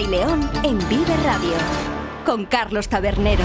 Y León en Vive Radio. Con Carlos Tabernero.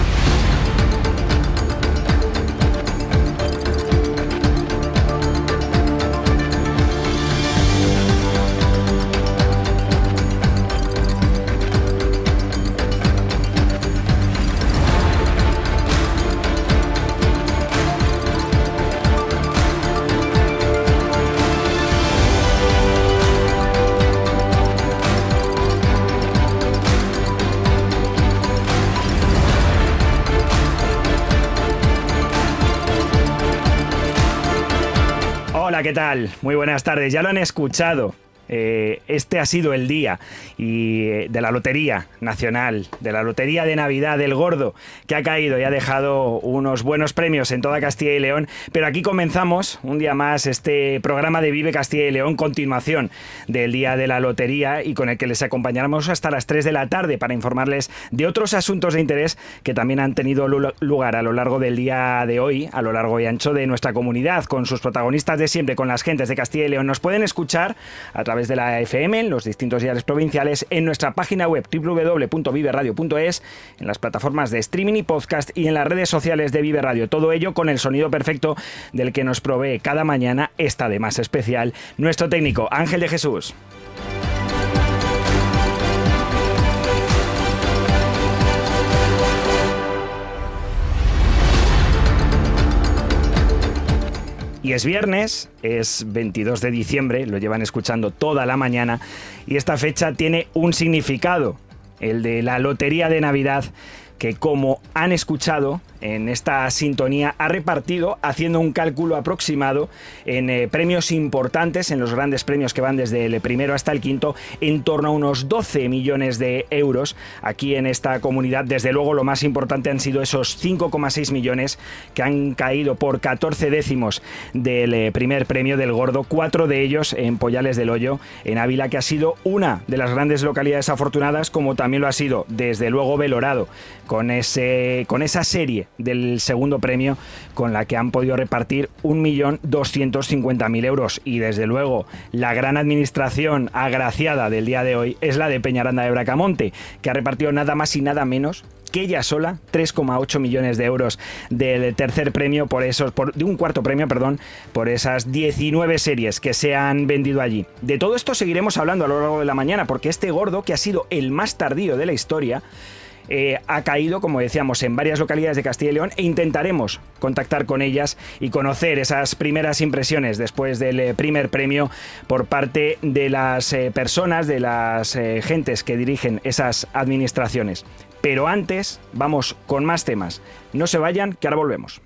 ¿Qué tal? Muy buenas tardes. Ya lo han escuchado. Eh, este ha sido el día y, eh, de la Lotería Nacional, de la Lotería de Navidad del Gordo, que ha caído y ha dejado unos buenos premios en toda Castilla y León. Pero aquí comenzamos un día más este programa de Vive Castilla y León, continuación del Día de la Lotería y con el que les acompañaremos hasta las 3 de la tarde para informarles de otros asuntos de interés que también han tenido lugar a lo largo del día de hoy, a lo largo y ancho de nuestra comunidad, con sus protagonistas de siempre, con las gentes de Castilla y León. Nos pueden escuchar a través de la FM, en los distintos diarios provinciales, en nuestra página web www.viveradio.es, en las plataformas de streaming y podcast y en las redes sociales de Vive Radio. Todo ello con el sonido perfecto del que nos provee cada mañana esta de más especial nuestro técnico Ángel de Jesús. Y es viernes, es 22 de diciembre, lo llevan escuchando toda la mañana, y esta fecha tiene un significado, el de la Lotería de Navidad, que como han escuchado, en esta sintonía ha repartido, haciendo un cálculo aproximado, en eh, premios importantes, en los grandes premios que van desde el primero hasta el quinto, en torno a unos 12 millones de euros aquí en esta comunidad. Desde luego lo más importante han sido esos 5,6 millones que han caído por 14 décimos del eh, primer premio del Gordo, cuatro de ellos en Poyales del Hoyo, en Ávila, que ha sido una de las grandes localidades afortunadas, como también lo ha sido, desde luego, Velorado, con, ese, con esa serie del segundo premio con la que han podido repartir 1.250.000 euros. Y desde luego, la gran administración agraciada del día de hoy es la de Peñaranda de Bracamonte, que ha repartido nada más y nada menos que ella sola 3,8 millones de euros del tercer premio por esos por, de un cuarto premio, perdón, por esas 19 series que se han vendido allí. De todo esto seguiremos hablando a lo largo de la mañana porque este gordo que ha sido el más tardío de la historia eh, ha caído, como decíamos, en varias localidades de Castilla y León e intentaremos contactar con ellas y conocer esas primeras impresiones después del eh, primer premio por parte de las eh, personas, de las gentes que dirigen esas administraciones. Pero antes vamos con más temas. No se vayan, que ahora volvemos.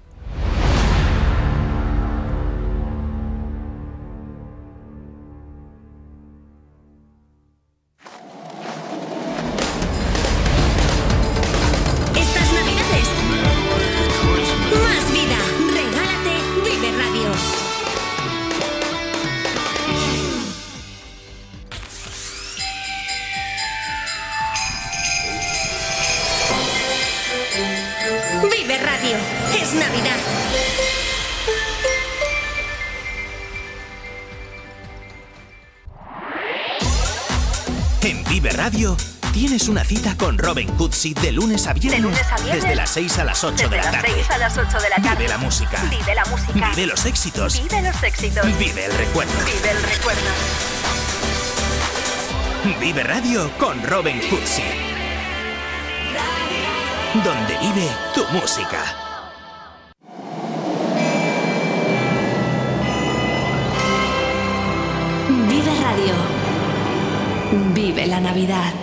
Cita con Robin Cootsy de lunes a viernes. Desde las 6 a las 8 de la tarde. a las 8 de la tarde. Vive la música. Vive la música. Vive los éxitos. Vive los éxitos. Vive el recuerdo. Vive el recuerdo. Vive Radio con Robin Cootsy. Donde vive tu música. Vive Radio. Vive la Navidad.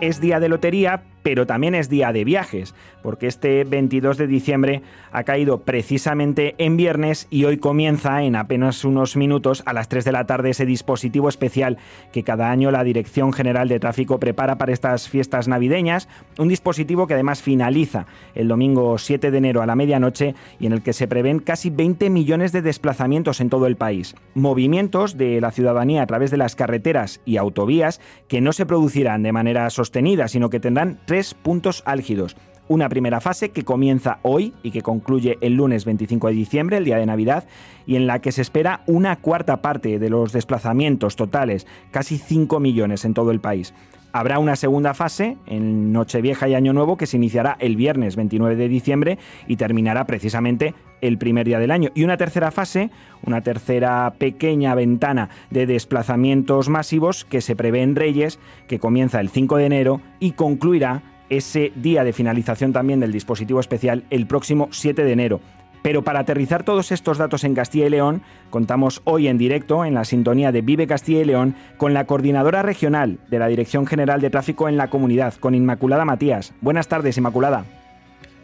Es día de lotería, pero también es día de viajes, porque este 22 de diciembre ha caído precisamente en viernes y hoy comienza en apenas unos minutos a las 3 de la tarde ese dispositivo especial que cada año la Dirección General de Tráfico prepara para estas fiestas navideñas, un dispositivo que además finaliza el domingo 7 de enero a la medianoche y en el que se prevén casi 20 millones de desplazamientos en todo el país. Movimientos de la ciudadanía a través de las carreteras y autovías que no se producirán de manera sostenida, sino que tendrán tres puntos álgidos. Una primera fase que comienza hoy y que concluye el lunes 25 de diciembre, el día de Navidad, y en la que se espera una cuarta parte de los desplazamientos totales, casi 5 millones en todo el país. Habrá una segunda fase en Nochevieja y Año Nuevo que se iniciará el viernes 29 de diciembre y terminará precisamente el primer día del año. Y una tercera fase, una tercera pequeña ventana de desplazamientos masivos que se prevé en Reyes, que comienza el 5 de enero y concluirá ese día de finalización también del dispositivo especial el próximo 7 de enero. Pero para aterrizar todos estos datos en Castilla y León, contamos hoy en directo, en la sintonía de Vive Castilla y León, con la coordinadora regional de la Dirección General de Tráfico en la comunidad, con Inmaculada Matías. Buenas tardes, Inmaculada.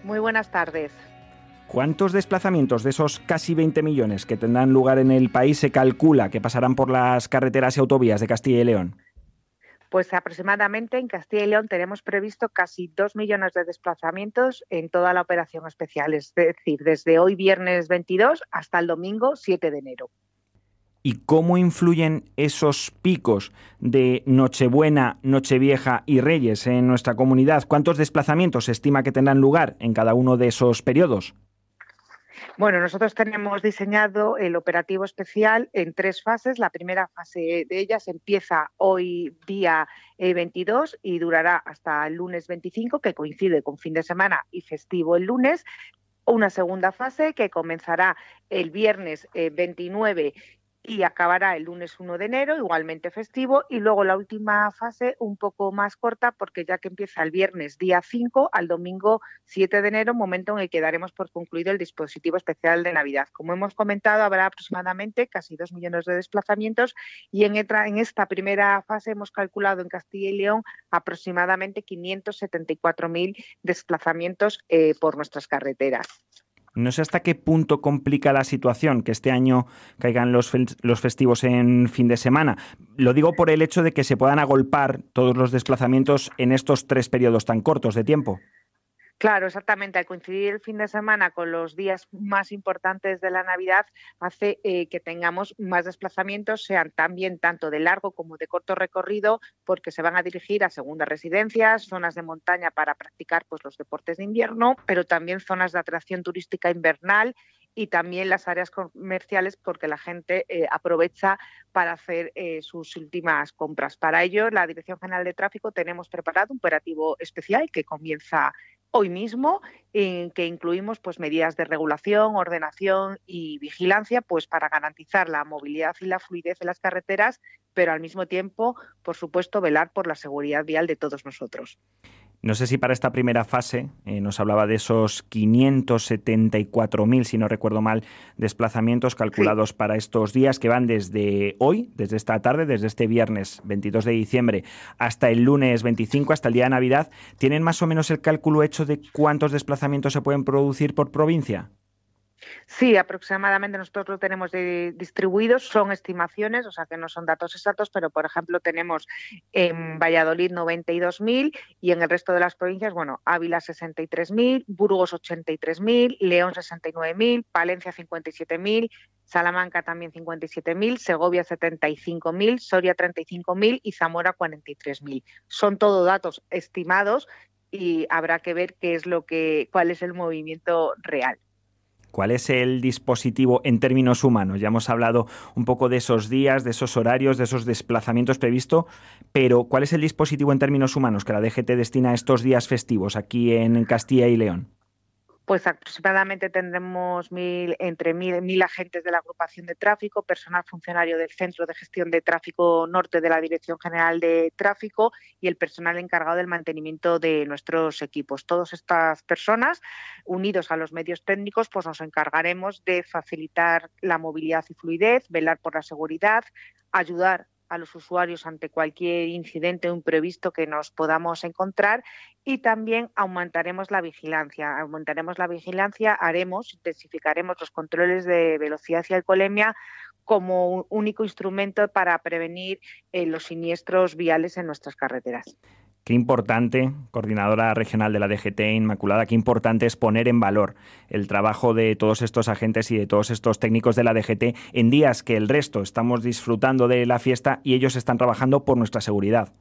Muy buenas tardes. ¿Cuántos desplazamientos de esos casi 20 millones que tendrán lugar en el país se calcula que pasarán por las carreteras y autovías de Castilla y León? Pues aproximadamente en Castilla y León tenemos previsto casi dos millones de desplazamientos en toda la operación especial, es decir, desde hoy viernes 22 hasta el domingo 7 de enero. ¿Y cómo influyen esos picos de Nochebuena, Nochevieja y Reyes en nuestra comunidad? ¿Cuántos desplazamientos se estima que tendrán lugar en cada uno de esos periodos? Bueno, nosotros tenemos diseñado el operativo especial en tres fases. La primera fase de ellas empieza hoy día 22 eh, y durará hasta el lunes 25, que coincide con fin de semana y festivo el lunes una segunda fase que comenzará el viernes 29 eh, y acabará el lunes 1 de enero, igualmente festivo, y luego la última fase un poco más corta porque ya que empieza el viernes día 5 al domingo 7 de enero, momento en el que daremos por concluido el dispositivo especial de Navidad. Como hemos comentado, habrá aproximadamente casi 2 millones de desplazamientos y en esta, primera fase hemos calculado en Castilla y León aproximadamente 574.000 desplazamientos eh, por nuestras carreteras. No sé hasta qué punto complica la situación que este año caigan los, festivos en fin de semana. Lo digo por el hecho de que se puedan agolpar todos los desplazamientos en estos tres periodos tan cortos de tiempo. Claro, exactamente. Al coincidir el fin de semana con los días más importantes de la Navidad, hace eh, que tengamos más desplazamientos, sean también tanto de largo como de corto recorrido, porque se van a dirigir a segundas residencias, zonas de montaña para practicar pues, los deportes de invierno, pero también zonas de atracción turística invernal y también las áreas comerciales porque la gente eh, aprovecha para hacer eh, sus últimas compras. Para ello, la Dirección General de Tráfico tenemos preparado un operativo especial que comienza hoy mismo, en que incluimos pues, medidas de regulación, ordenación y vigilancia pues, para garantizar la movilidad y la fluidez de las carreteras, pero al mismo tiempo, por supuesto, velar por la seguridad vial de todos nosotros. No sé si para esta primera fase eh, nos hablaba de esos 574.000, si no recuerdo mal, desplazamientos calculados para estos días que van desde hoy, desde esta tarde, desde este viernes 22 de diciembre hasta el lunes 25, hasta el día de Navidad. ¿Tienen más o menos el cálculo hecho de cuántos desplazamientos se pueden producir por provincia? Sí, aproximadamente nosotros lo tenemos distribuidos, son estimaciones, o sea que no son datos exactos, pero por ejemplo tenemos en Valladolid 92.000 y en el resto de las provincias, bueno, Ávila 63.000, Burgos 83.000, León 69.000, Palencia 57.000, Salamanca también 57.000, Segovia 75.000, Soria 35.000 y Zamora 43.000. Son todo datos estimados y habrá que ver qué es lo que cuál es el movimiento real. ¿Cuál es el dispositivo en términos humanos? Ya hemos hablado un poco de esos días, de esos horarios, de esos desplazamientos previstos, pero ¿cuál es el dispositivo en términos humanos que la DGT destina a estos días festivos aquí en Castilla y León? Pues aproximadamente tendremos mil, entre mil, mil, agentes de la agrupación de tráfico, personal funcionario del Centro de Gestión de Tráfico Norte de la Dirección General de Tráfico y el personal encargado del mantenimiento de nuestros equipos. Todas estas personas, unidos a los medios técnicos, pues nos encargaremos de facilitar la movilidad y fluidez, velar por la seguridad, ayudar a los usuarios ante cualquier incidente o imprevisto que nos podamos encontrar y también aumentaremos la vigilancia. Aumentaremos la vigilancia, haremos, intensificaremos los controles de velocidad y alcoholemia como un único instrumento para prevenir eh, los siniestros viales en nuestras carreteras. Qué importante, coordinadora regional de la DGT Inmaculada, qué importante es poner en valor el trabajo de todos estos agentes y de todos estos técnicos de la DGT en días que el resto estamos disfrutando de la fiesta y ellos están trabajando por nuestra seguridad.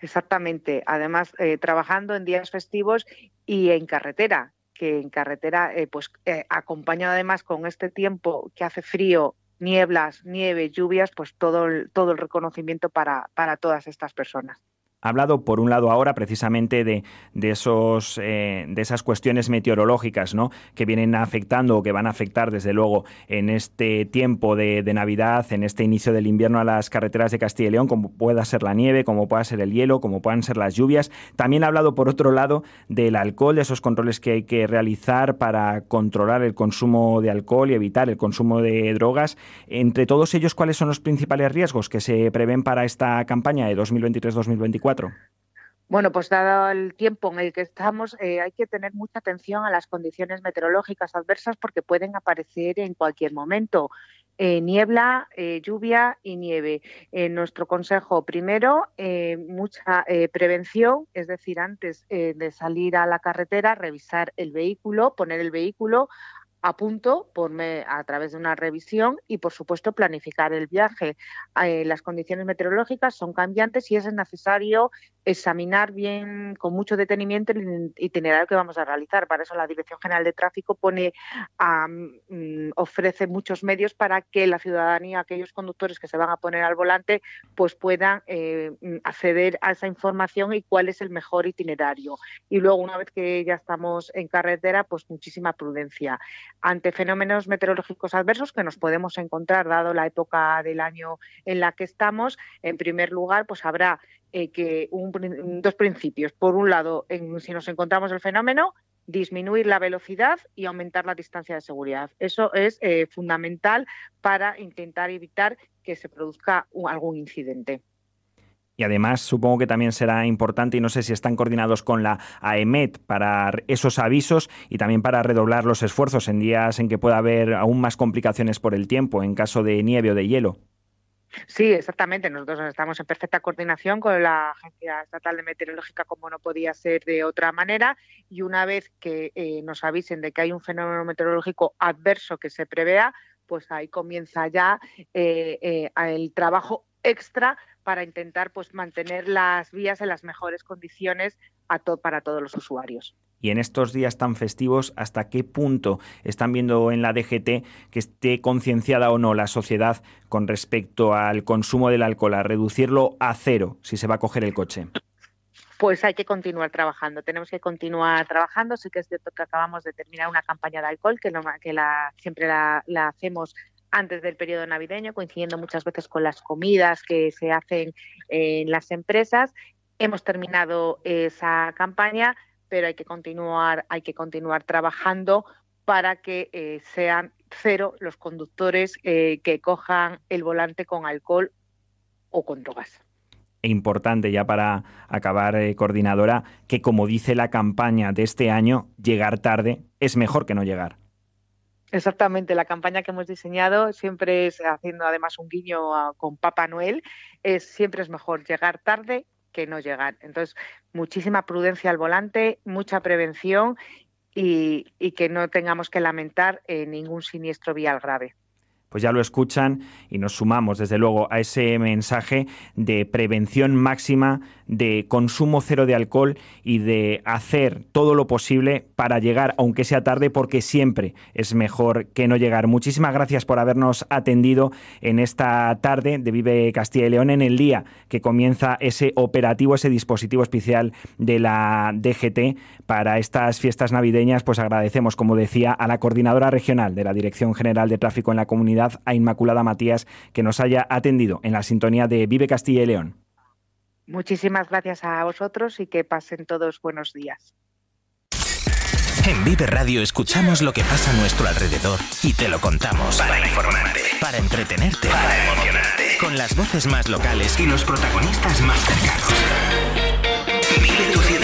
Exactamente. Además, eh, trabajando en días festivos y en carretera, que en carretera, eh, pues eh, acompañado además con este tiempo que hace frío, nieblas, nieve, lluvias, pues todo el, todo el reconocimiento para, para todas estas personas hablado, por un lado, ahora precisamente de, de esos, eh, de esas cuestiones meteorológicas ¿no? que vienen afectando o que van a afectar, desde luego, en este tiempo de, Navidad, en este inicio del invierno a las carreteras de Castilla y León, como pueda ser la nieve, como pueda ser el hielo, como puedan ser las lluvias. También ha hablado, por otro lado, del alcohol, de esos controles que hay que realizar para controlar el consumo de alcohol y evitar el consumo de drogas. Entre todos ellos, ¿cuáles son los principales riesgos que se prevén para esta campaña de 2023-2024? Bueno, pues dado el tiempo en el que estamos, eh, hay que tener mucha atención a las condiciones meteorológicas adversas porque pueden aparecer en cualquier momento. Eh, niebla, eh, lluvia y nieve. Nuestro consejo, primero, mucha prevención, es decir, antes de salir a la carretera, revisar el vehículo, poner el vehículo a punto por a través de una revisión y, por supuesto, planificar el viaje. Eh, las condiciones meteorológicas son cambiantes y es necesario examinar bien, con mucho detenimiento, el itinerario que vamos a realizar. Para eso la Dirección General de Tráfico pone, mm, ofrece muchos medios para que la ciudadanía, aquellos conductores que se van a poner al volante, pues puedan eh, mm, acceder a esa información y cuál es el mejor itinerario. Y luego, una vez que ya estamos en carretera, pues muchísima prudencia ante fenómenos meteorológicos adversos que nos podemos encontrar dado la época del año en la que estamos. En primer lugar, pues habrá eh, que dos principios. Por un lado, si nos encontramos el fenómeno, disminuir la velocidad y aumentar la distancia de seguridad. Eso es eh, fundamental para intentar evitar que se produzca algún incidente. Y además supongo que también será importante, y no sé si están coordinados con la AEMET para esos avisos y también para redoblar los esfuerzos en días en que pueda haber aún más complicaciones por el tiempo, en caso de nieve o de hielo. Sí, exactamente. Nosotros estamos en perfecta coordinación con la Agencia Estatal de Meteorológica, como no podía ser de otra manera, y una vez que eh, nos avisen de que hay un fenómeno meteorológico adverso que se prevea, pues ahí comienza ya eh, eh, el trabajo extra para intentar pues mantener las vías en las mejores condiciones para todos los usuarios. Y en estos días tan festivos, ¿hasta qué punto están viendo en la DGT que esté concienciada o no la sociedad con respecto al consumo del alcohol, a reducirlo a cero si se va a coger el coche? Pues hay que continuar trabajando, tenemos que continuar trabajando. Sí que es cierto que acabamos de terminar una campaña de alcohol, que, que la, siempre la hacemos antes del periodo navideño, coincidiendo muchas veces con las comidas que se hacen en las empresas. Hemos terminado esa campaña, pero hay que continuar, hay que continuar trabajando para que eh, sean cero los conductores eh, que cojan el volante con alcohol o con drogas e importante ya para acabar, eh, coordinadora, que como dice la campaña de este año, llegar tarde es mejor que no llegar. Exactamente, la campaña que hemos diseñado siempre es haciendo además un guiño con Papá Noel, es siempre es mejor llegar tarde que no llegar. Entonces, muchísima prudencia al volante, mucha prevención y, que no tengamos que lamentar eh, ningún siniestro vial grave pues ya lo escuchan y nos sumamos desde luego a ese mensaje de prevención máxima, de consumo cero de alcohol y de hacer todo lo posible para llegar, aunque sea tarde, porque siempre es mejor que no llegar. Muchísimas gracias por habernos atendido en esta tarde de Vive Castilla y León, en el día que comienza ese operativo, ese dispositivo especial de la DGT para estas fiestas navideñas. Pues agradecemos, como decía, a la coordinadora regional de la Dirección General de Tráfico en la Comunidad a Inmaculada Matías que nos haya atendido en la sintonía de Vive Castilla y León. Muchísimas gracias a vosotros y que pasen todos buenos días. En Vive Radio escuchamos lo que pasa a nuestro alrededor y te lo contamos. Para informarte. Para entretenerte. Para emocionarte. Con las voces más locales y los protagonistas más cercanos. Vive tu ciudad,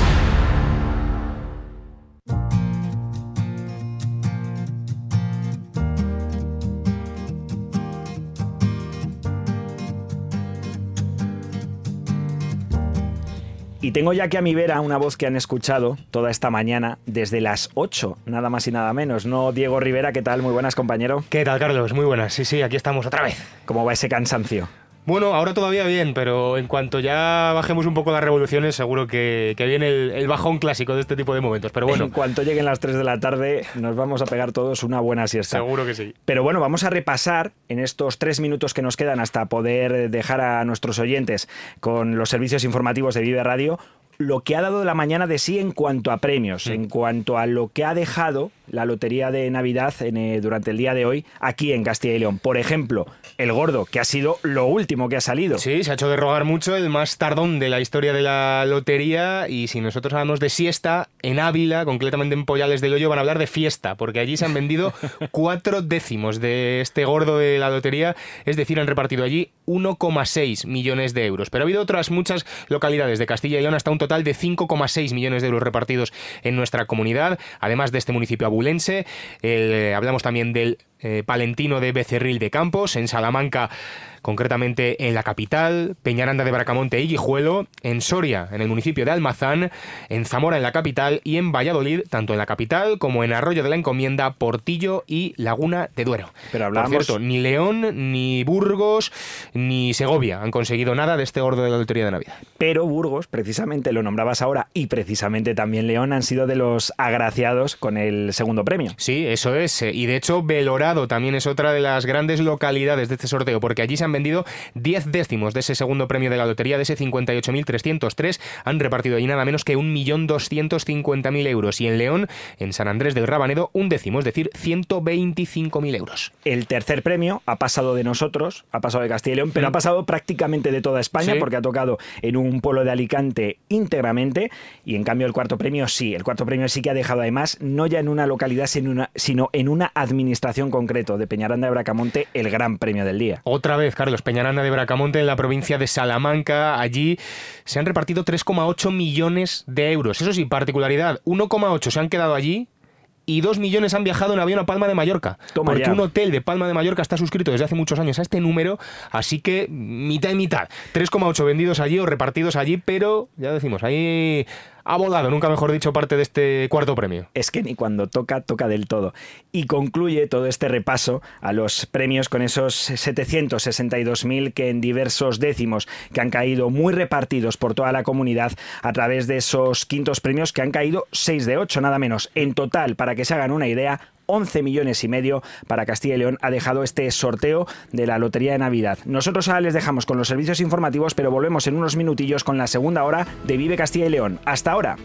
Y tengo ya que a mi vera una voz que han escuchado toda esta mañana desde las 8, nada más y nada menos. No, Diego Rivera, ¿qué tal? Muy buenas, compañero. ¿Qué tal, Carlos? Muy buenas. Sí, sí, aquí estamos otra vez. ¿Cómo va ese cansancio? Bueno, ahora todavía bien, pero en cuanto ya bajemos un poco las revoluciones, seguro que, que viene el, bajón clásico de este tipo de momentos. Pero bueno. En cuanto lleguen las 3 de la tarde, nos vamos a pegar todos una buena siesta. Seguro que sí. Pero bueno, vamos a repasar en estos tres minutos que nos quedan hasta poder dejar a nuestros oyentes con los servicios informativos de Vive Radio lo que ha dado la mañana de sí en cuanto a premios, en cuanto a lo que ha dejado la lotería de Navidad eh, durante el día de hoy aquí en Castilla y León. Por ejemplo, el gordo, que ha sido lo último que ha salido. Sí, se ha hecho de rogar mucho, el más tardón de la historia de la lotería. Y si nosotros hablamos de siesta, en Ávila, concretamente en Pollales del Hoyo, van a hablar de fiesta, porque allí se han vendido cuatro décimos de este gordo de la lotería, es decir, han repartido allí 1,6 millones de euros. Pero ha habido otras muchas localidades de Castilla y León, hasta un total de 5,6 millones de euros repartidos en nuestra comunidad, además de este municipio abulense. Eh, hablamos también del eh, Palentino de Becerril de Campos, en Salamanca concretamente en la capital, Peñaranda de Bracamonte y Guijuelo, en Soria, en el municipio de Almazán, en Zamora, en la capital, y en Valladolid, tanto en la capital como en Arroyo de la Encomienda, Portillo y Laguna de Duero. Pero hablamos... Por cierto, ni León, ni Burgos, ni Segovia han conseguido nada de este gordo de la Lotería de Navidad. Pero Burgos, precisamente lo nombrabas ahora, y precisamente también León han sido de los agraciados con el segundo premio. Sí, eso es. Y de hecho, También es otra de las grandes localidades de este sorteo, porque allí se han vendido 10 décimos de ese segundo premio de la lotería, de ese 58.303. Han repartido ahí nada menos que 1.250.000 euros. Y en León, en San Andrés del Rabanedo, un décimo, es decir, 125.000 euros. El tercer premio ha pasado de nosotros, ha pasado de Castilla y León, pero ha pasado prácticamente de toda España, porque ha tocado en un pueblo de Alicante íntegramente. Y en cambio, el cuarto premio sí. El cuarto premio sí que ha dejado además, no ya en una localidad, sino en una administración concreto de Peñaranda de Bracamonte, el gran premio del día. Otra vez, Carlos, Peñaranda de Bracamonte en la provincia de Salamanca. Allí se han repartido 3,8 millones de euros. Eso sí, particularidad, 1,8 se han quedado allí y 2 millones han viajado en avión a Palma de Mallorca. porque un hotel de Palma de Mallorca está suscrito desde hace muchos años a este número, así que mitad y mitad. 3,8 vendidos allí o repartidos allí, pero ya decimos, ahí ha volado, nunca mejor dicho, parte de este cuarto premio. Es que ni cuando toca, toca del todo. Y concluye todo este repaso a los premios con esos 762.000 que en diversos décimos que han caído muy repartidos por toda la comunidad a través de esos quintos premios que han caído 6 de 8, nada menos. En total, para que se hagan una idea, 11 millones y medio para Castilla y León ha dejado este sorteo de la Lotería de Navidad. Nosotros ahora les dejamos con los servicios informativos, pero volvemos en unos minutillos con la segunda hora de Vive Castilla y León. Hasta ahora.